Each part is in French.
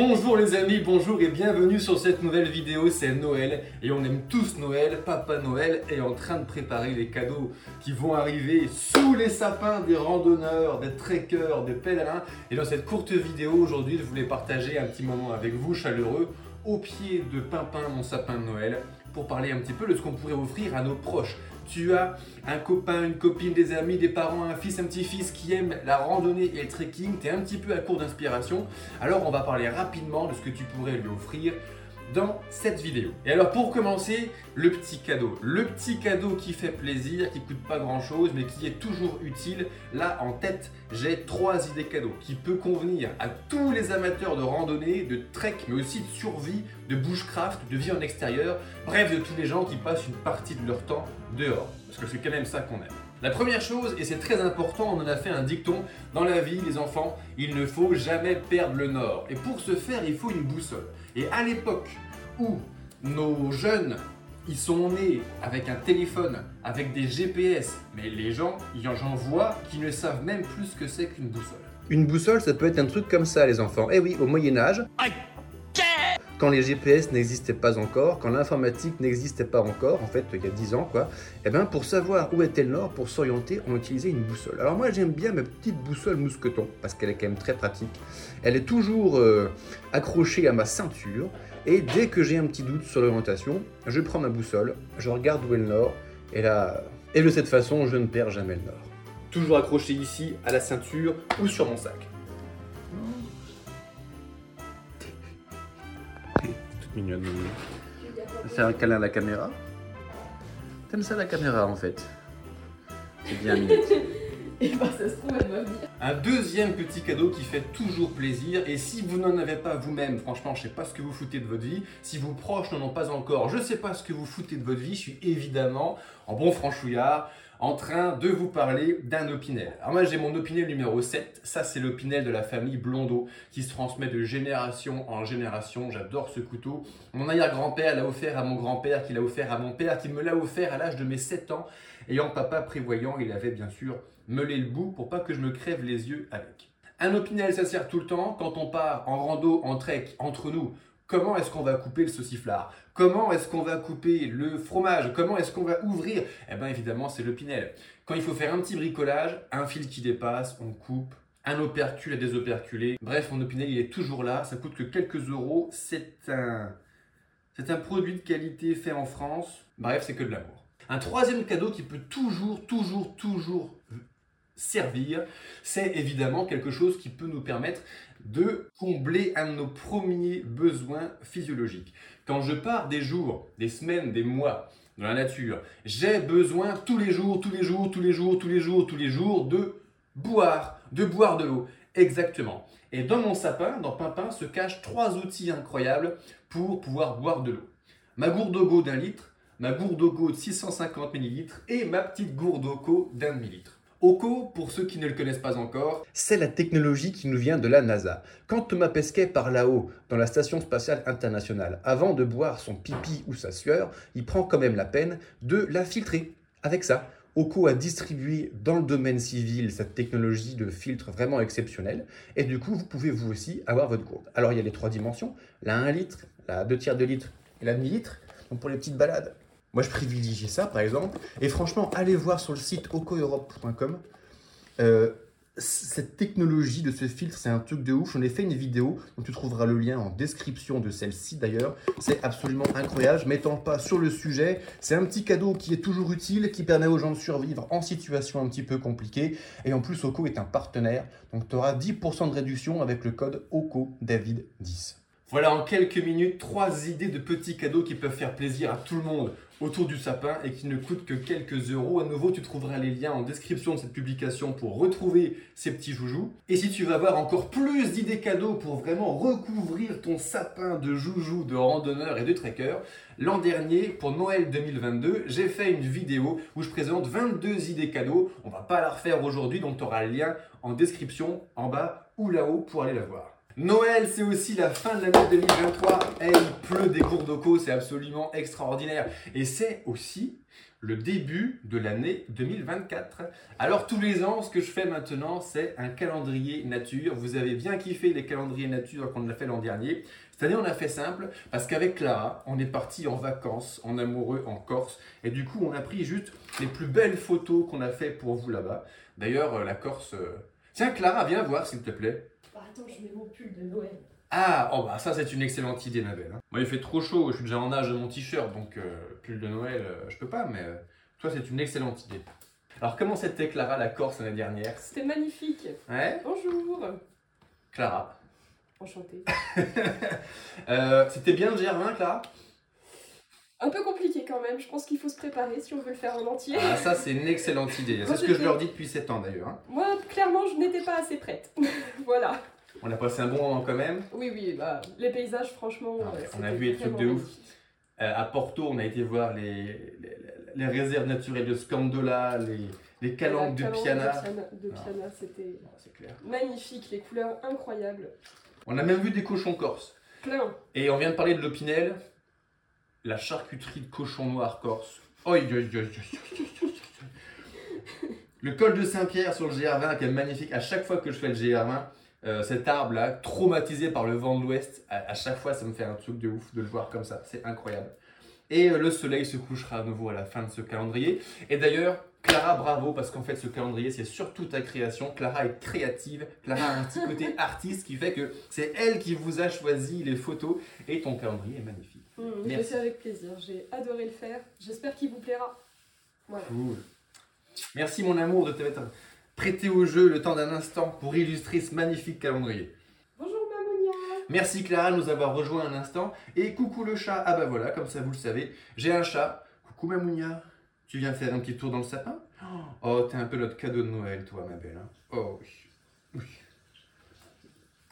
Bonjour les amis, bonjour et bienvenue sur cette nouvelle vidéo, c'est Noël et on aime tous Noël, Papa Noël est en train de préparer les cadeaux qui vont arriver sous les sapins des randonneurs, des trekkers, des pèlerins et dans cette courte vidéo aujourd'hui je voulais partager un petit moment avec vous chaleureux au pied de Pimpin mon sapin de Noël pour parler un petit peu de ce qu'on pourrait offrir à nos proches tu as un copain, une copine, des amis, des parents, un fils, un petit-fils qui aime la randonnée et le trekking, tu es un petit peu à court d'inspiration, alors on va parler rapidement de ce que tu pourrais lui offrir dans cette vidéo. Et alors pour commencer, le petit cadeau. Le petit cadeau qui fait plaisir, qui coûte pas grand chose, mais qui est toujours utile. Là en tête, j'ai trois idées cadeaux qui peuvent convenir à tous les amateurs de randonnée, de trek, mais aussi de survie, de bushcraft, de vie en extérieur, bref de tous les gens qui passent une partie de leur temps dehors. Parce que c'est quand même ça qu'on aime. La première chose, et c'est très important, on en a fait un dicton, dans la vie, les enfants, il ne faut jamais perdre le nord. Et pour ce faire, il faut une boussole. Et à l'époque où nos jeunes, ils sont nés avec un téléphone, avec des GPS, mais les gens, j'en vois qui ne savent même plus ce que c'est qu'une boussole. Une boussole, ça peut être un truc comme ça, les enfants. Eh oui, au Moyen Âge, quand les GPS n'existaient pas encore, quand l'informatique n'existait pas encore, en fait, il y a 10 ans, quoi, eh ben, pour savoir où était le nord, pour s'orienter, on utilisait une boussole. Alors moi, j'aime bien ma petite boussole mousqueton, parce qu'elle est quand même très pratique. Elle est toujours euh, accrochée à ma ceinture, et dès que j'ai un petit doute sur l'orientation, je prends ma boussole, je regarde où est le nord, et là, et de cette façon, je ne perds jamais le nord. Toujours accroché ici, à la ceinture ou sur mon sac. Mignonne. Un câlin à la caméra. T'aimes ça la caméra en fait C'est bien mignon. Et bah ça se trouve, elle va venir. Un deuxième petit cadeau qui fait toujours plaisir. Et si vous n'en avez pas vous-même, franchement, je sais pas ce que vous foutez de votre vie. Si vos proches n'en ont pas encore, je sais pas ce que vous foutez de votre vie. Je suis évidemment en bon franchouillard en train de vous parler d'un opinel. Alors moi j'ai mon opinel numéro 7, ça c'est l'opinel de la famille Blondeau qui se transmet de génération en génération, j'adore ce couteau. Mon arrière-grand-père l'a offert à mon grand-père, qui l'a offert à mon père, qui me l'a offert à l'âge de mes 7 ans. Ayant papa prévoyant, il avait bien sûr meulé le bout pour pas que je me crève les yeux avec. Un opinel ça sert tout le temps quand on part en rando, en trek, entre nous comment est-ce qu'on va couper le sauciflard? Comment est-ce qu'on va couper le fromage? Comment est-ce qu'on va ouvrir? Eh bien évidemment, c'est le pinel. Quand il faut faire un petit bricolage, un fil qui dépasse, on coupe, un opercule à désoperculer. Bref, mon opinel, il est toujours là, ça coûte que quelques euros. C'est un, c'est un produit de qualité fait en France. Bref, c'est que de l'amour. Un troisième cadeau qui peut toujours, toujours, toujours servir, c'est évidemment quelque chose qui peut nous permettre de combler un de nos premiers besoins physiologiques. Quand je pars des jours, des semaines, des mois dans la nature, j'ai besoin tous les jours, tous les jours, tous les jours, tous les jours, tous les jours de boire, de boire de l'eau. Exactement. Et dans mon sapin, dans Pimpin, se cachent trois outils incroyables pour pouvoir boire de l'eau. Ma gourde d'eau d'un litre, ma gourde d'eau de 650 ml et ma petite gourde d'eau d'un demi-litre. OCO, pour ceux qui ne le connaissent pas encore, c'est la technologie qui nous vient de la NASA. Quand Thomas Pesquet part là-haut, dans la Station spatiale internationale, avant de boire son pipi ou sa sueur, il prend quand même la peine de la filtrer. Avec ça, OCO a distribué dans le domaine civil cette technologie de filtre vraiment exceptionnelle. Et du coup, vous pouvez vous aussi avoir votre gourde. Alors, il y a les trois dimensions, la 1 litre, la 2 tiers de litre et la demi-litre. Donc, pour les petites balades, moi, je privilégie ça, par exemple. Et franchement, allez voir sur le site ocoeurope.com. Euh, cette technologie de ce filtre, c'est un truc de ouf. J'en ai fait une vidéo, dont tu trouveras le lien en description de celle-ci d'ailleurs. C'est absolument incroyable. Je m'étends pas sur le sujet. C'est un petit cadeau qui est toujours utile, qui permet aux gens de survivre en situation un petit peu compliquée. Et en plus, Oco est un partenaire. Donc, tu auras 10% de réduction avec le code OCODAVID10. Voilà en quelques minutes trois idées de petits cadeaux qui peuvent faire plaisir à tout le monde autour du sapin et qui ne coûtent que quelques euros. À nouveau, tu trouveras les liens en description de cette publication pour retrouver ces petits joujoux. Et si tu veux avoir encore plus d'idées cadeaux pour vraiment recouvrir ton sapin de joujoux, de randonneurs et de trekkers, l'an dernier, pour Noël 2022, j'ai fait une vidéo où je présente 22 idées cadeaux. On va pas la refaire aujourd'hui, donc tu auras le lien en description en bas ou là-haut pour aller la voir. Noël, c'est aussi la fin de l'année 2023. Et il pleut des cours d'eau, c'est absolument extraordinaire. Et c'est aussi le début de l'année 2024. Alors tous les ans, ce que je fais maintenant, c'est un calendrier nature. Vous avez bien kiffé les calendriers nature qu'on a fait l'an dernier. Cette année, on a fait simple parce qu'avec Clara, on est parti en vacances, en amoureux, en Corse. Et du coup, on a pris juste les plus belles photos qu'on a fait pour vous là-bas. D'ailleurs, euh, la Corse... euh, Tiens, Clara, viens voir, s'il te plaît. Bah, attends, je mets mon pull de Noël. Ah, oh bah ça c'est une excellente idée, Mabel. hein. Moi il fait trop chaud, je suis déjà en âge de mon t-shirt, donc euh, pull de Noël, euh, je peux pas, mais euh, toi c'est une excellente idée. Alors comment c'était Clara la Corse l'année dernière? C'était magnifique. Ouais, Bonjour. Clara. Enchantée. Euh, c'était bien le Germain, Clara? Un peu compliqué quand même. Je pense qu'il faut se préparer si on veut le faire en entier. Ah ça c'est une excellente idée, c'est ce que je leur dis depuis 7 ans d'ailleurs. hein. Moi, clairement, je n'étais pas assez prête. voilà. On a passé un bon moment quand même. Oui, oui, bah, les paysages, franchement. Ah, on a vu les trucs de ouf. Euh, à Porto, on a été voir les, les, les réserves naturelles de Scandola, les, les calanques de Piana. De Piana, de Ah. Piana, c'était Ah, magnifique. Les couleurs incroyables. On a même vu des cochons corses. Plein. Et on vient de parler de l'Opinel, la charcuterie de cochon noir corse. Oi. Le col de Saint-Pierre sur le GR20 qui est magnifique. À chaque fois que je fais le GR20, euh, cet arbre-là, traumatisé par le vent de l'ouest, à, à chaque fois ça me fait un truc de ouf de le voir comme ça. C'est incroyable. Et euh, le soleil se couchera à nouveau à la fin de ce calendrier. Et d'ailleurs, Clara, bravo, parce qu'en fait, ce calendrier, c'est surtout ta création. Clara est créative. Clara a un petit côté artiste qui fait que c'est elle qui vous a choisi les photos. Et ton calendrier est magnifique. Mmh, je Merci. avec plaisir. J'ai adoré le faire. J'espère qu'il vous plaira. Voilà. Cool. Merci, mon amour, de t'être prêté au jeu le temps d'un instant pour illustrer ce magnifique calendrier. Bonjour Mamounia. Merci Clara de nous avoir rejoint un instant. Et coucou le chat. Ah bah voilà, comme ça vous le savez, j'ai un chat. Coucou Mamounia. Tu viens faire un petit tour dans le sapin? Oh, t'es un peu notre cadeau de Noël, toi, ma belle. hein. oh oui. Oui.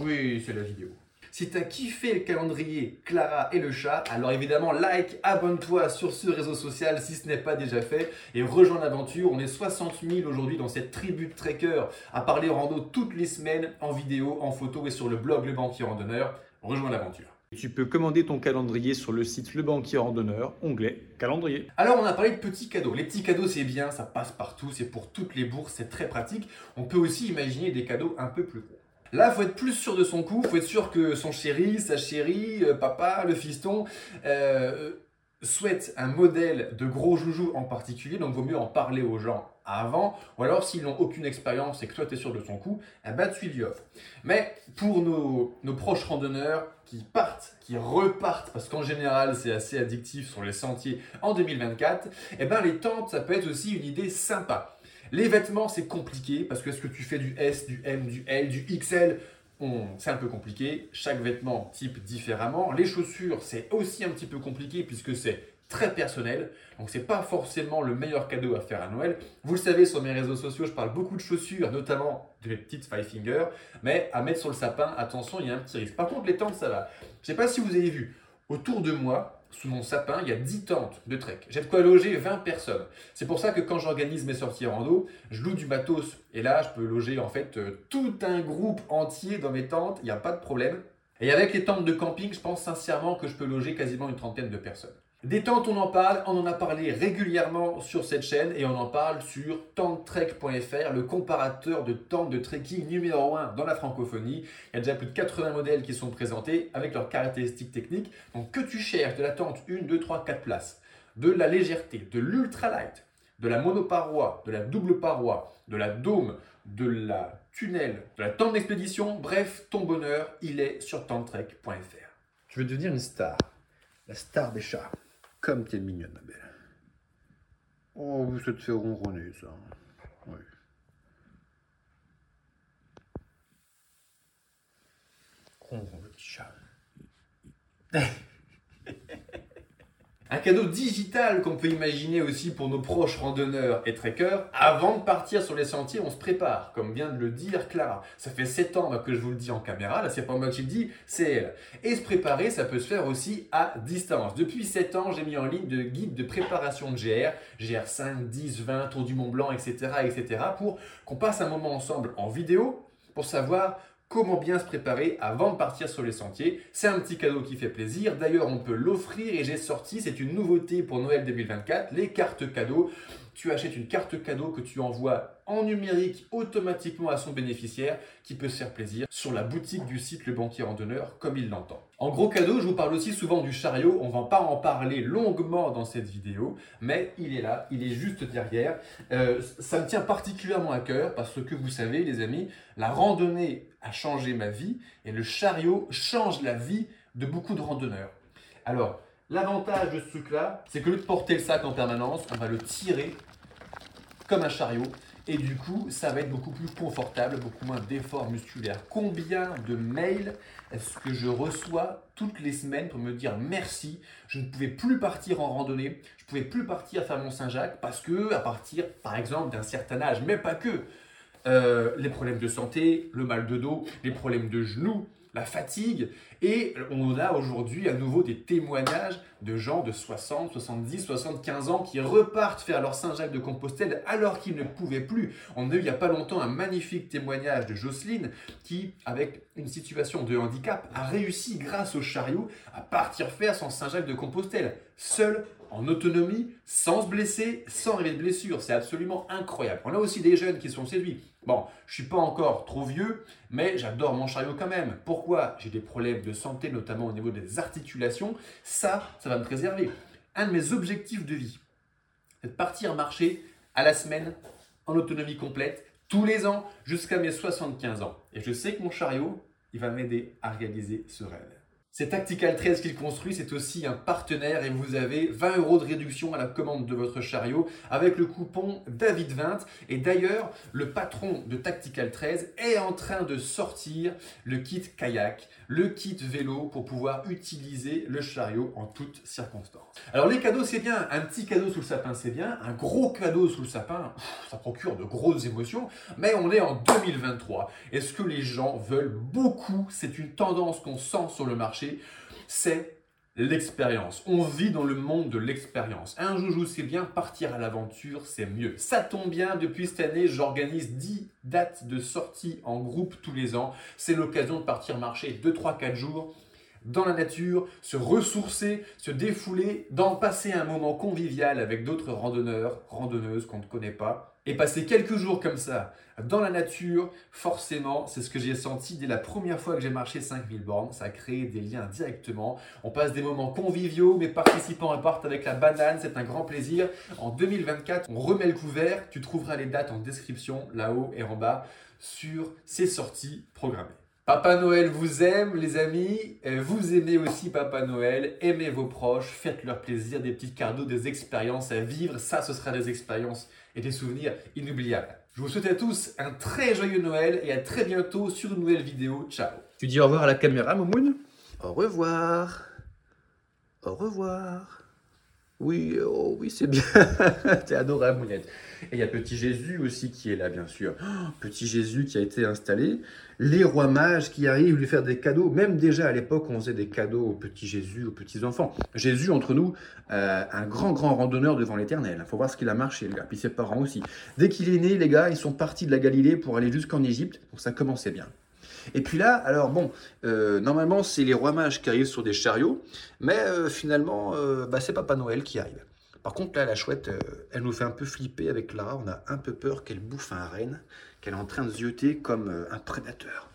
Oui, c'est la vidéo. Si t'as kiffé le calendrier Clara et le chat, alors évidemment like, abonne-toi sur ce réseau social si ce n'est pas déjà fait et rejoins l'aventure. On est 60 000 aujourd'hui dans cette tribu de trekkers à parler rando toutes les semaines en vidéo, en photo et sur le blog Le Banquier Randonneur. Rejoins l'aventure. Tu peux commander ton calendrier sur le site Le Banquier Randonneur, onglet calendrier. Alors on a parlé de petits cadeaux. Les petits cadeaux c'est bien, ça passe partout, c'est pour toutes les bourses, c'est très pratique. On peut aussi imaginer des cadeaux un peu plus gros. Là, faut être plus sûr de son coup, faut être sûr que son chéri, sa chérie, euh, papa, le fiston euh, souhaite un modèle de gros joujou en particulier, donc vaut mieux en parler aux gens avant, ou alors s'ils n'ont aucune expérience et que toi tu es sûr de son coup, eh ben, tu lui offres. Mais pour nos, proches randonneurs qui partent, qui repartent, parce qu'en général c'est assez addictif sur les sentiers en 2024, eh ben, les tentes ça peut être aussi une idée sympa. Les vêtements c'est compliqué parce que est-ce que tu fais du S, du M, du L, du XL c'est un peu compliqué, chaque vêtement type différemment. Les chaussures, c'est aussi un petit peu compliqué puisque c'est très personnel. Donc c'est pas forcément le meilleur cadeau à faire à Noël. Vous le savez sur mes réseaux sociaux, je parle beaucoup de chaussures, notamment des petites five fingers, mais à mettre sur le sapin, attention, il y a un petit risque. Par contre, les tentes, ça va. Je sais pas si vous avez vu, autour de moi, sous mon sapin, il y a 10 tentes de trek. J'ai de quoi loger 20 personnes. C'est pour ça que quand j'organise mes sorties rando, je loue du matos. Et là, je peux loger en fait euh, tout un groupe entier dans mes tentes, il n'y a pas de problème. Et avec les tentes de camping, je pense sincèrement que je peux loger quasiment une trentaine de personnes. Des tentes, on en parle, on en a parlé régulièrement sur cette chaîne et on en parle sur tentetrek.fr, le comparateur de tentes de trekking numéro 1 dans la francophonie. Il y a déjà plus de 80 modèles qui sont présentés avec leurs caractéristiques techniques. Donc que tu cherches de la tente 1, 2, 3, 4 places, de la légèreté, de l'ultralight, de la monoparoi, de la double paroi, de la dôme, de la tunnel, de la tente d'expédition, bref, ton bonheur, il est sur tentetrek.fr. Je veux devenir une star. La star des chats. Comme t'es mignonne, ma belle. Oh, ça te fait ronronner, ça. Oui. Ronron, le petit chat. Un cadeau digital qu'on peut imaginer aussi pour nos proches randonneurs et trekkers. Avant de partir sur les sentiers, on se prépare, comme vient de le dire Clara. Ça fait 7 ans que je vous le dis en caméra, là c'est pas moi qui le dis, c'est elle. Et se préparer, ça peut se faire aussi à distance. Depuis 7 ans, j'ai mis en ligne de guides de préparation de GR, GR5, 10, 20, Tour du Mont Blanc, etc., etc., pour qu'on passe un moment ensemble en vidéo pour savoir comment bien se préparer avant de partir sur les sentiers. C'est un petit cadeau qui fait plaisir. D'ailleurs, on peut l'offrir et j'ai sorti, c'est une nouveauté pour Noël 2024, les cartes cadeaux. Tu achètes une carte cadeau que tu envoies en numérique automatiquement à son bénéficiaire qui peut se faire plaisir sur la boutique du site Le Banquier Randonneur comme il l'entend. En gros cadeau, je vous parle aussi souvent du chariot. On va pas en parler longuement dans cette vidéo, mais il est là, il est juste derrière. Euh, ça me tient particulièrement à cœur parce que vous savez, les amis, la randonnée a changé ma vie et le chariot change la vie de beaucoup de randonneurs. Alors, l'avantage de ce truc-là, c'est que de porter le sac en permanence, on va le tirer comme un chariot. Et du coup, ça va être beaucoup plus confortable, beaucoup moins d'efforts musculaires. Combien de mails est-ce que je reçois toutes les semaines pour me dire merci? Je ne pouvais plus partir en randonnée, je ne pouvais plus partir faire mon Saint-Jacques parce que, à partir, par exemple, d'un certain âge, mais pas que, euh, les problèmes de santé, le mal de dos, les problèmes de genoux, la fatigue. Et on a aujourd'hui à nouveau des témoignages de gens de 60, 70, 75 ans qui repartent faire leur Saint-Jacques de Compostelle alors qu'ils ne pouvaient plus. On a eu il n'y a pas longtemps un magnifique témoignage de Jocelyne qui, avec une situation de handicap, a réussi grâce au chariot à partir faire son Saint-Jacques de Compostelle, seul en autonomie, sans se blesser, sans rêver de blessure. C'est absolument incroyable. On a aussi des jeunes qui sont séduits. Bon, je suis pas encore trop vieux, mais j'adore mon chariot quand même. Pourquoi J'ai des problèmes de santé, notamment au niveau des articulations? Ça, ça va me préserver. Un de mes objectifs de vie, c'est de partir marcher à la semaine en autonomie complète, tous les ans, jusqu'à mes 75 ans. Et je sais que mon chariot, il va m'aider à réaliser ce rêve. C'est Tactical 13 qu'il construit, c'est aussi un partenaire et vous avez 20 euros de réduction à la commande de votre chariot avec le coupon David20. Et d'ailleurs, le patron de Tactical 13 est en train de sortir le kit kayak, le kit vélo pour pouvoir utiliser le chariot en toutes circonstances. Alors les cadeaux c'est bien, un petit cadeau sous le sapin c'est bien, un gros cadeau sous le sapin, ça procure de grosses émotions, mais on est en 2023. Est-ce que les gens veulent beaucoup? C'est une tendance qu'on sent sur le marché c'est l'expérience. On vit dans le monde de l'expérience. Un joujou, c'est bien, partir à l'aventure, c'est mieux. Ça tombe bien, depuis cette année, j'organise 10 dates de sortie en groupe tous les ans. C'est l'occasion de partir marcher 2, 3, 4 jours dans la nature, se ressourcer, se défouler, d'en passer un moment convivial avec d'autres randonneurs, randonneuses qu'on ne connaît pas. Et passer quelques jours comme ça, dans la nature, forcément, c'est ce que j'ai senti dès la première fois que j'ai marché 5000 bornes. Ça a créé des liens directement. On passe des moments conviviaux, mes participants repartent avec la banane, c'est un grand plaisir. En 2024, on remet le couvert. Tu trouveras les dates en description, là-haut et en bas, sur ces sorties programmées. Papa Noël vous aime, les amis. Vous aimez aussi Papa Noël. Aimez vos proches. Faites-leur plaisir. Des petits cadeaux, des expériences à vivre. Ça, ce sera des expériences et des souvenirs inoubliables. Je vous souhaite à tous un très joyeux Noël et à très bientôt sur une nouvelle vidéo. Ciao. Tu dis au revoir à la caméra, Momoun Au revoir. Au revoir. Oui, oh oui, c'est bien. T'es adorable, Mounette. Et il y a Petit Jésus aussi qui est là, bien sûr. Oh, Petit Jésus qui a été installé. Les rois mages qui arrivent lui faire des cadeaux. Même déjà à l'époque, on faisait des cadeaux au Petit Jésus, aux petits enfants. Jésus, entre nous, euh, un grand, grand randonneur devant l'éternel. Il faut voir ce qu'il a marché, le gars. Puis ses parents aussi. Dès qu'il est né, les gars, ils sont partis de la Galilée pour aller jusqu'en Égypte. Donc ça commençait bien. Et puis là, alors bon, euh, normalement c'est les rois mages qui arrivent sur des chariots, mais euh, finalement, euh, bah, c'est Papa Noël qui arrive. Par contre, là, la chouette, elle nous fait un peu flipper avec Lara. On a un peu peur qu'elle bouffe un renne, qu'elle est en train de zioter comme un prédateur.